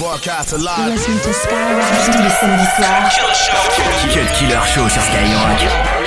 Broadcast alive. Listen to Skyrock tous les samedis soirs. Cut Killer Show sur Skyrock.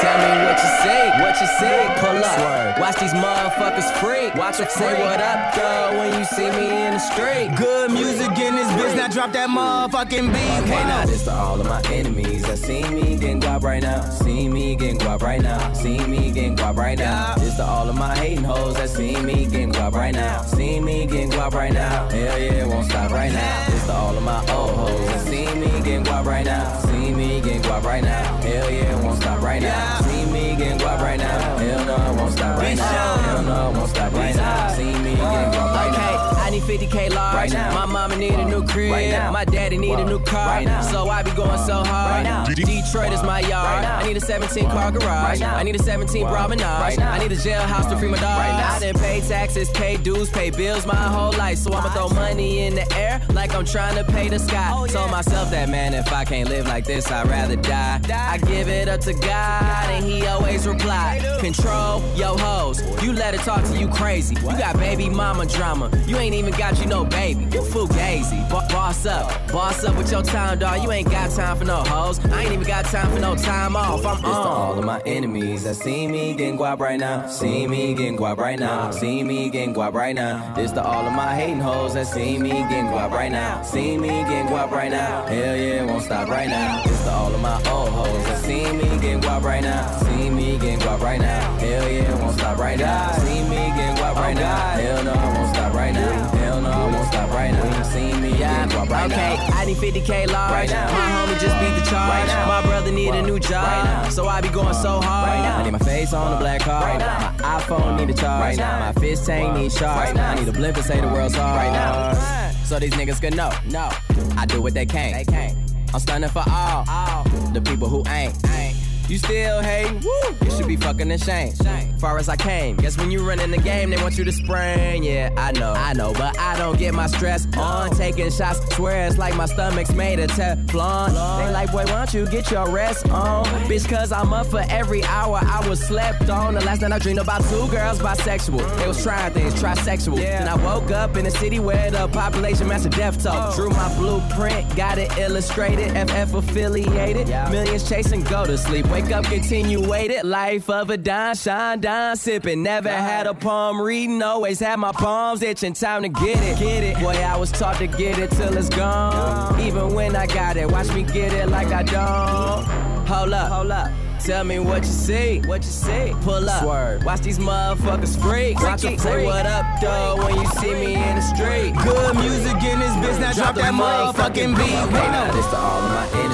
Tell me what you say, what you say, pull up. Watch these motherfuckers freak. Watch them say what up, though, when you see me in the street. Good music in this bitch, now drop that motherfucking beat. Okay, now this to all of my enemies that see me getting guap right now. See me getting guap right now. See me getting guap right now. This to all of my hating hoes that see me getting guap right now. See me getting guap right now. Hell yeah, it won't stop right now. This to all of my old hoes that see me getting guap right now. See me getting guap right now. Hell yeah, it won't stop right now. See me getting guap right now. Hell no, it won't stop right now. Hell no, it won't stop right now. See me getting guap right now. Okay, I need 50k large. Right now. My mama need a crib. Right now. My daddy need a new car. Right now. So I be going so hard. Right now. Detroit is my yard. Right now. I need a 17 car garage. Right now. I need a 17 promenade. Right now. I need a jailhouse to free my dog. Right now. I done pay taxes, pay dues, pay bills my whole life. So I'ma throw money in the air like I'm trying to pay the sky. Oh, Told myself that man, if I can't live like this, I'd rather die. die. I give it up to God, and he always reply. Control yo hoes. You let her talk to you crazy. You got baby mama drama. You ain't even got you no baby. You fugazi. Bo- boss up. Boss up with your time, dog. You ain't got time for no hoes. I ain't even got time for no time off. I'm This to all of my enemies that see me getting guap right now. See me getting guap right now. See me getting guap right now. This to all of my hating hoes that see me getting guap right now. See me getting guap right now. Hell yeah, won't stop right now. This to all of my old hoes that see me getting guap right now. See me getting guap right now. Hell yeah, won't stop right now. See me getting guap right now. Hell no, it won't stop right now. Hell no, it won't stop right now. See me getting guap right okay, now. I need 50k large. Right now. My homie just beat the charge. Right. My brother need a new job. Right. So I be going so hard. Right now. I need my face on the black card. Right now. My iPhone need a charge. Right now. My fist tank need shards. Right now. I need a blimp and say the world's hard. Right now. So these niggas can know. No. I do what they can't. They can't. I'm stunning for all. All. The people who ain't. Ain't. You still hating? Woo! You should be fucking ashamed. Shame. Far as I came, guess when you run in the game, they want you to spring. Yeah, I know, I know, but I don't get my stress on. Taking shots, swear it's like my stomach's made of Teflon. They like, boy, why don't you get your rest on? Bitch, cause I'm up for every hour I was slept on. The last night I dreamed about two girls bisexual. They was trying things, trisexual. And I woke up in a city where the population matched a death toll. Oh. Drew my blueprint, got it illustrated, FF affiliated. Millions chasing, go to sleep. Wake up, continue waited. Life of a dime, shine, dime, sipping. Never had a palm reading, always had my palms itching. Time to get it, get it. Boy, I was taught to get it till it's gone. Even when I got it, watch me get it like I don't. Hold up, hold up. Tell me what you see, what you see. Pull up, Swerve. watch these motherfuckers freak. Watch them say what up, though, when you see me in the street. Good music in this bitch, now drop that motherfucking beat. Okay, now this to all of my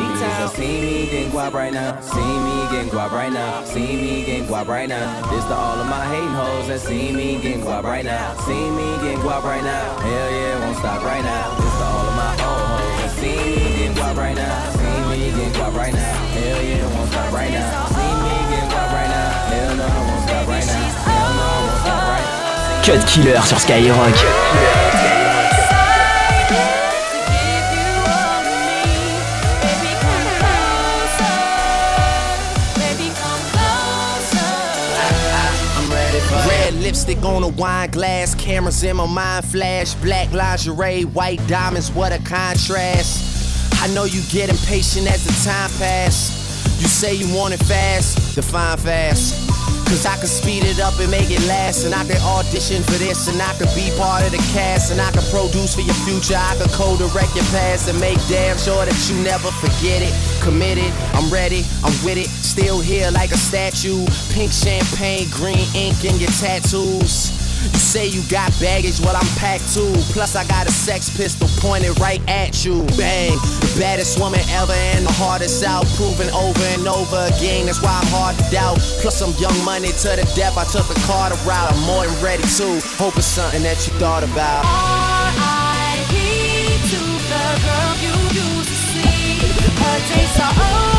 that see me getting guap right now. See me getting guap right now. See me getting guap right now. This to all of my hating hoes that see me getting guap right now. See me getting guap right now. Hell yeah, won't stop right now. This to all of my old hoes that see me getting guap right now. See me getting guap right now. Hell yeah, won't stop right now. See me getting guap right now. Hell no, it won't stop right now. Hell no, it won't stop right now. Cut Killer sur Skyrock. Red lipstick on a wine glass, cameras in my mind flash, black lingerie, white diamonds, what a contrast. I know you get impatient as the time pass. You say you want it fast, define fast. Cause I can speed it up and make it last. And I can audition for this, and I can be part of the cast. And I can produce for your future. I can co direct your past and make damn sure that you never forget it. Committed, I'm ready, I'm with it. Still here like a statue. Pink champagne, green ink in your tattoos. You say you got baggage, well I'm packed too. Plus I got a sex pistol pointed right at you. Bang, the baddest woman ever and the hardest out, proven over and over again. That's why I'm hard to doubt. Plus I'm young money to the depth. I took the Carter route. I'm more than ready to. Hope it's something that you thought about. R.I.P. to the girl you used to see. Her days are over.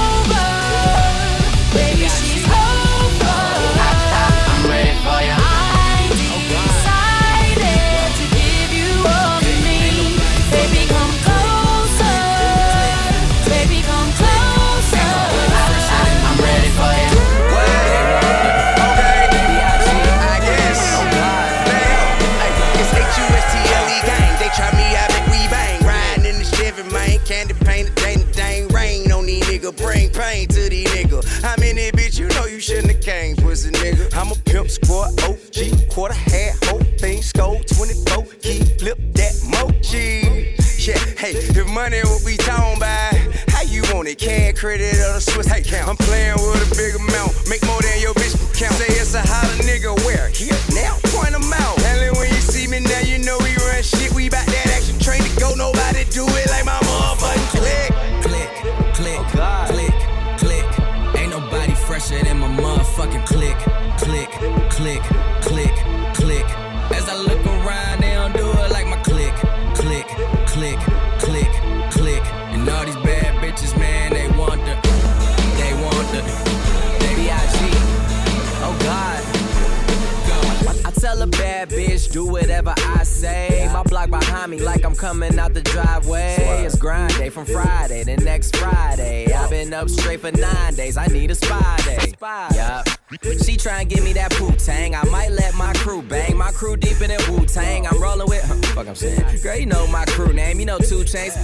Nigga. I'm a pimp, sport, OG, quarter hat, whole thing, skull, 24, key, flip that mochi. Yeah, hey, if money what we talking about, how you want it? Cash, credit, or the Swiss hey, count? I'm playing with a big amount, make more than your bitch count. Say it's a holler nigga, where? Here, now, point them out. Click, click, click. As I look around, they don't do it like my click, click, click, click, click. And all these bad bitches, man, they want the, they want the, they B.I.G. Oh God. God. I tell a bad bitch, do whatever I say. My block behind me, like I'm coming out the driveway. It's grind day from Friday to next Friday. I've been up straight for nine days. I need a spy day. Yup. She try and give me that Wu Tang. I might let my crew bang. My crew deep in that Wu Tang. I'm rolling with. Huh, fuck, I'm saying. Girl, you know my crew name. You know 2 Chainz.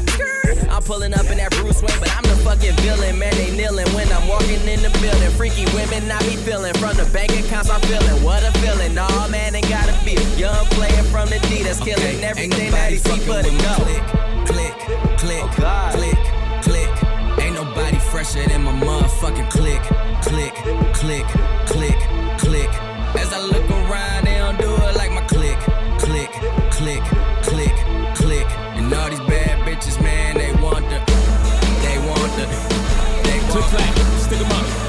I'm pulling up in that Bruce Wayne, but I'm the fucking villain. Man, they kneeling when I'm walking in the building. Freaky women, I be feeling. From the bank accounts, I'm feeling. What a feeling. Nah, man, ain't gotta feel. Young player from the D that's killing everything that he see but it go. Click, click, click, oh, click, click. Ain't nobody fresher than my motherfucking click, click, click, click, click. As I look around, they don't do it like my click, click, click, click, click. And all these bad bitches, man, they want the, they want the, they want the. Click clack, stick 'em up.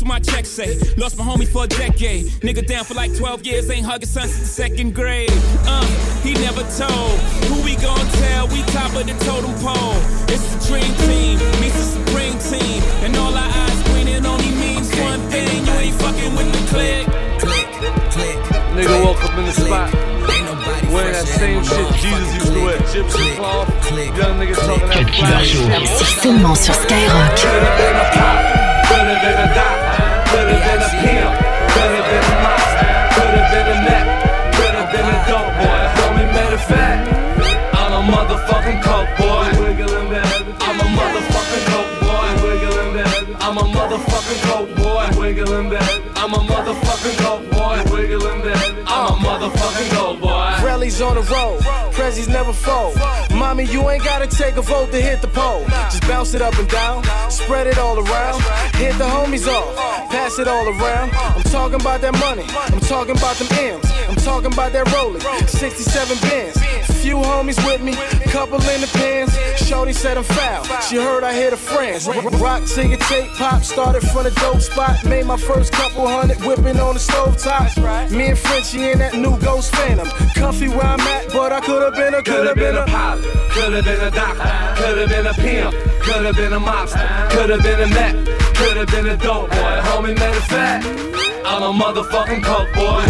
what my check say. Lost my homie for a decade. Nigga down for like 12 years, ain't hugging son since the second grade. Uh, he never told. Who we gon' tell? We top of the totem pole. It's the dream team, meets the supreme team. And all our eyes green, it only means one thing. You ain't fucking with the click. click, click. Nigga woke up in the spot. Ain't Wearing that same shit Jesus used to wear. motherfucking Gypsy cloth. click, Young nigga talking that Cut Killer flash. Show. C'est seulement sur Skyrock. I'm a motherfucking coke boy. I'm a motherfucking coke boy. Rallies on the road, Prezzies never fold. Mommy, you ain't gotta take a vote to hit the pole. Just bounce it up and down, spread it all around. Hit the homies off, pass it all around. I'm talking about that money, I'm talking about them M's. I'm talking about that rolling, 67 bins. Few homies with me, couple in the pins. Shorty said I'm foul, she heard I hit her friends. Rock, cigarette, tape, pop, started from the dope spot. Made my first couple hundred whipping on the stove top. Me and Frenchie in that new Ghost Phantom. Comfy where I'm at, but I could've been a, Could've been a pilot, could've been a doctor, could've been a pimp, could've been a mobster, could've been a Mac, could've been a dope boy. Homie, matter of fact, I'm a motherfucking coke boy.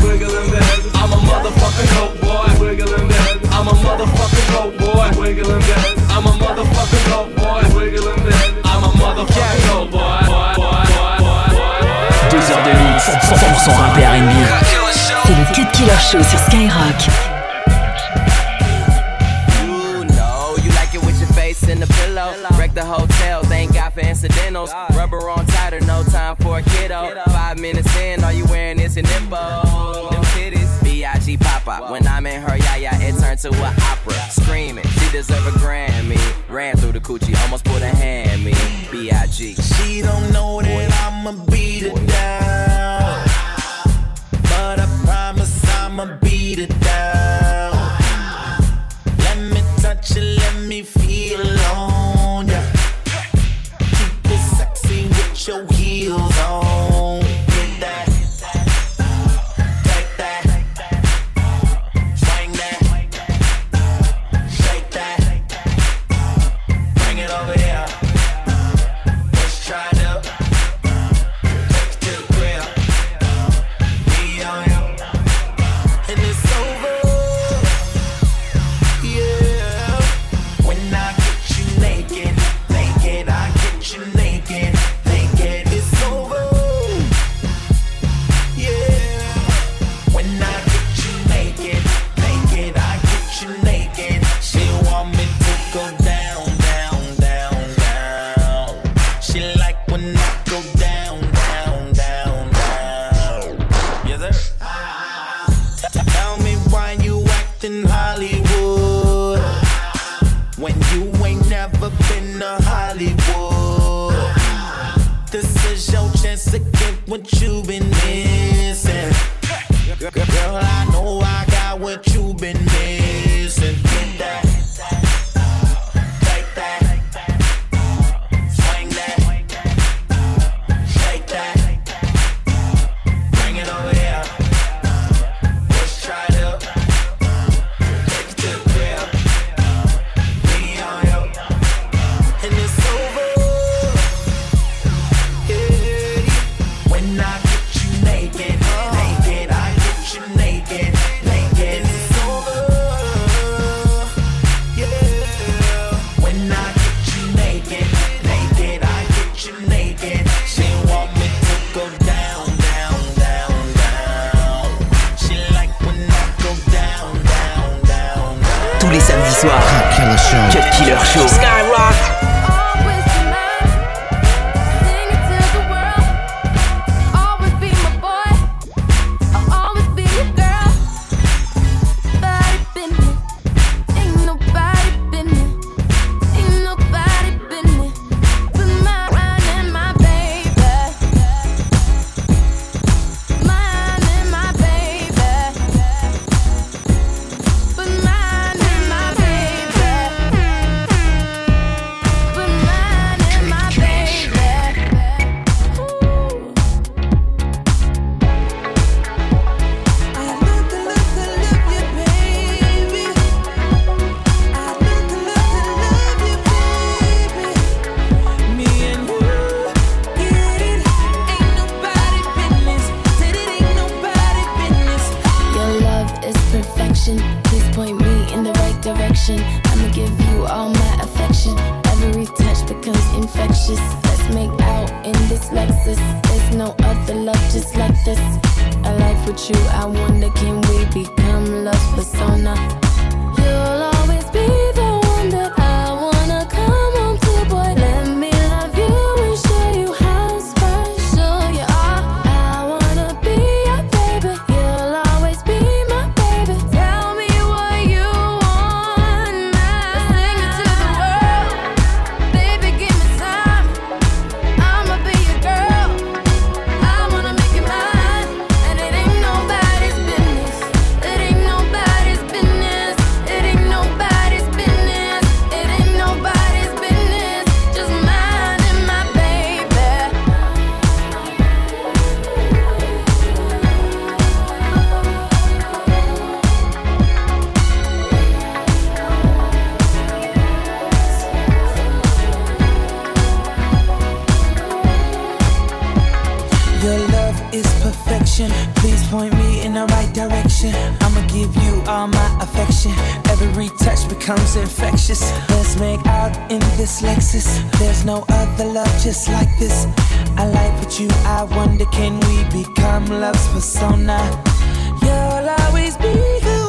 I'm a motherfucking coke boy. I'm a motherfucking coke boy. I'm a motherfucking coke boy. I'm a motherfucking coke boy. Deux heures de mix, 100% rap et R&B. C'est le Cut Killer Show sur Skyrock. You know, you like it with your face in the pillow. Wreck the hotel, thank God for incidentals. Rubber on tighter, no time for a kiddo. Five minutes in, all you wearing is an imbo. B.I.G. Papa. When I'm in her yaya, it turned to an opera. Screaming, she deserve a Grammy. Ran through the coochie, almost put a hand me. B.I.G. She don't know that I'ma beat it down. But I promise I'ma beat it down. Let me touch it, let me feel on ya. Keep it sexy with your heels on. want you I wonder can we become love persona? You're becomes infectious. Let's make out in this Lexus. There's no other love just like this. I like what you, I wonder can we become love's persona? You'll always be the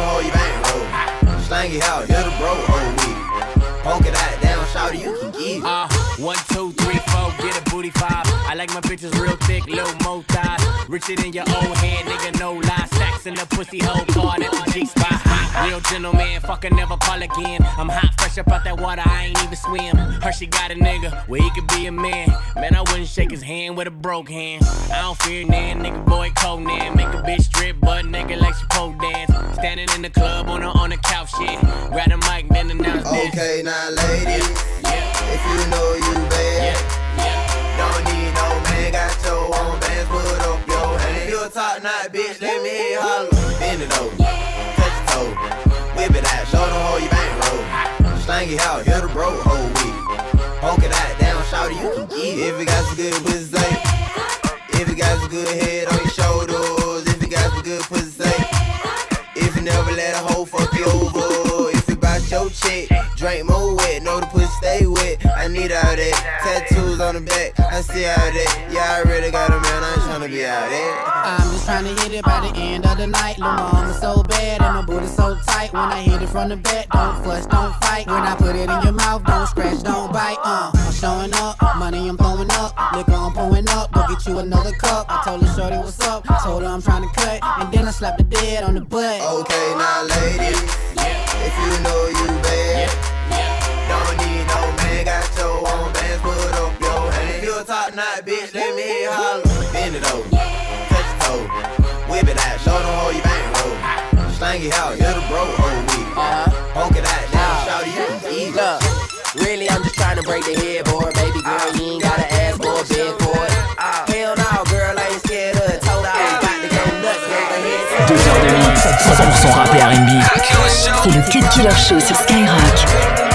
how you bang roll. Slang it out, you're the bro. Poke it out, you can it. Uh, one, two, three, four, get a booty five. I like my bitches real thick, little mo thighs. Richer than your own hand, nigga, no lie. Stacks in the pussy hole, card at the G real gentleman, fucker never call again. I'm hot, fresh up out that water, I ain't even swim. Hershey got a nigga where he could be a man. Man, I wouldn't shake his hand with a broke hand. I don't fear nan, nigga, boy, Conan. Make a bitch strip, but nigga like she pole dance. Standing in the club on a on a couch shit. Grab the mic, then announce this. Okay, now ladies, if you know you bad, don't need no man, got your own bands, put up your hand. If you a top knot, bitch, let me show them how you bang roll. Slang it out, you're the bro, whole week. Poke it out, down, shout you can get it. If you got some good pussy. If you got some good head on your shoulders, if you got some good pussy. If you never let a hoe fuck you over, if you bout your chick, drink more I need all that. Tattoos on the back, I see all that. Yeah, I really got a man, I ain't tryna be out there. I'm just trying to hit it by the end of the night. Lil' mama so bad and my booty so tight. When I hit it from the back, don't fuss, don't fight. When I put it in your mouth, don't scratch, don't bite. Uh, I'm showing up, money I'm throwing up, liquor I'm pouring up. Go get you another cup. I told her shorty what's up, told her I'm trying to cut, and then I slapped the dead on the butt. Okay, now ladies, if you know you bad, don't your top knot, bitch, let me hear you holler. Bend it over, touch your toe, whip it out, show them how you bang roll. Slang it out, you're the bro, whole week. Poke it out, down, shout you. Look, really, I'm just trying to break the headboard, baby girl. You ain't gotta ask for a bed for it. Hell no, girl, I ain't scared of it. Told her I was about to go nuts, go ahead. Deux heures de mix, 100% rap et R&B. C'est le Cut Killer Show sur Skyrock.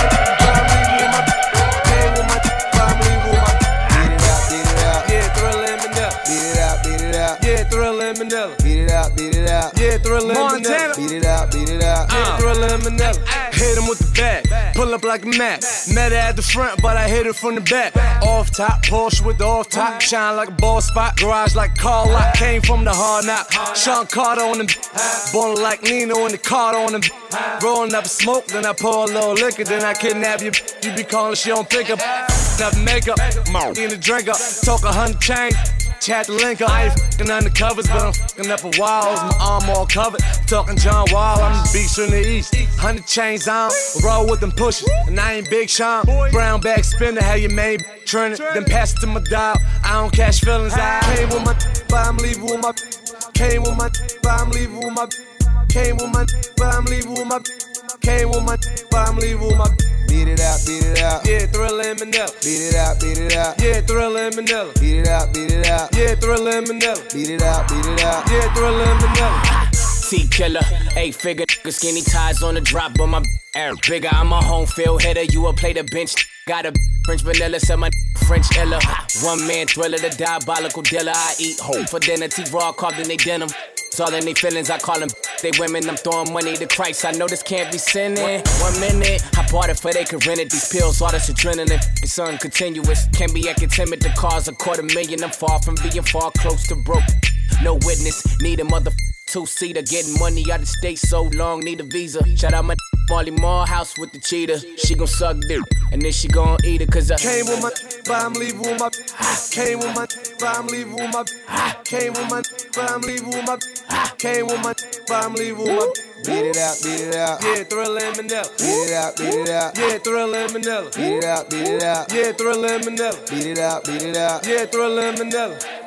Thriller. Hit him with the bat, pull up like a Mac. Met her at the front, but I hit her from the back. Off top, Porsche with the off top, shine like a ball spot. Garage like car lot, came from the hard knock. Sean Carter on them, born like Nino in the car on them. Rolling up smoke, then I pour a little liquor, then I kidnap you. You be calling, she don't pick up. Enough makeup, in the drink up, talk a hundred chain. Chat the link up. I ain't fucking undercovers, but I'm fucking up a walls. My arm all covered. Talking John Wall, I'm the beast from the east. Hundred chains on, roll with them pushers. And I ain't Big Sean. Brown bag spinner, how you made trending. Then pass it to my dog. I don't catch feelings. I came with my by leaving with my. Came with my, but I'm leaving with my. Came with my, but I'm leaving with my. Came with my, but I'm leaving with my. Beat it out, beat it out. Yeah, Thriller and Manila. Beat it out, beat it out. Yeah, Thriller and Manila. Beat it out, beat it out. Yeah, Thriller and Manila. Beat it out, beat it out. Yeah, Thriller and Manila. T killer, eight figure, skinny ties on the drop, but my air bigger. I'm a home field hitter, you a play the bench. Got a French vanilla, so my French illa. One man thriller, the diabolical dealer. I eat whole for dinner, T raw carved in they denim. It's all in they feelings, I call them they women. I'm throwing money to Christ. I know this can't be sinning. One minute, I bought it for they could rent it. These pills, all this adrenaline, it's something continuous. Can't be acting timid to cause a quarter million. I'm far from being far close to broke. No witness, need a mother two seater. Getting money out of state so long, need a visa. Shout out my Molly Morehouse with the cheetah. She gon' suck dick, and then she gon' eat it, cause I Came with my, but I'm leaving with my. Came with my, but I'm leaving with my. Came with my, but I'm leaving with my. Came with my, but I'm leaving with my. Beat it out, beat it out. Yeah, Thriller and Manila. Beat it out, beat it out. Yeah, Thriller and Manila. Beat it out, beat it out. Yeah, Thriller and Manila. Beat it out, beat it out. Yeah, Thriller and Manila.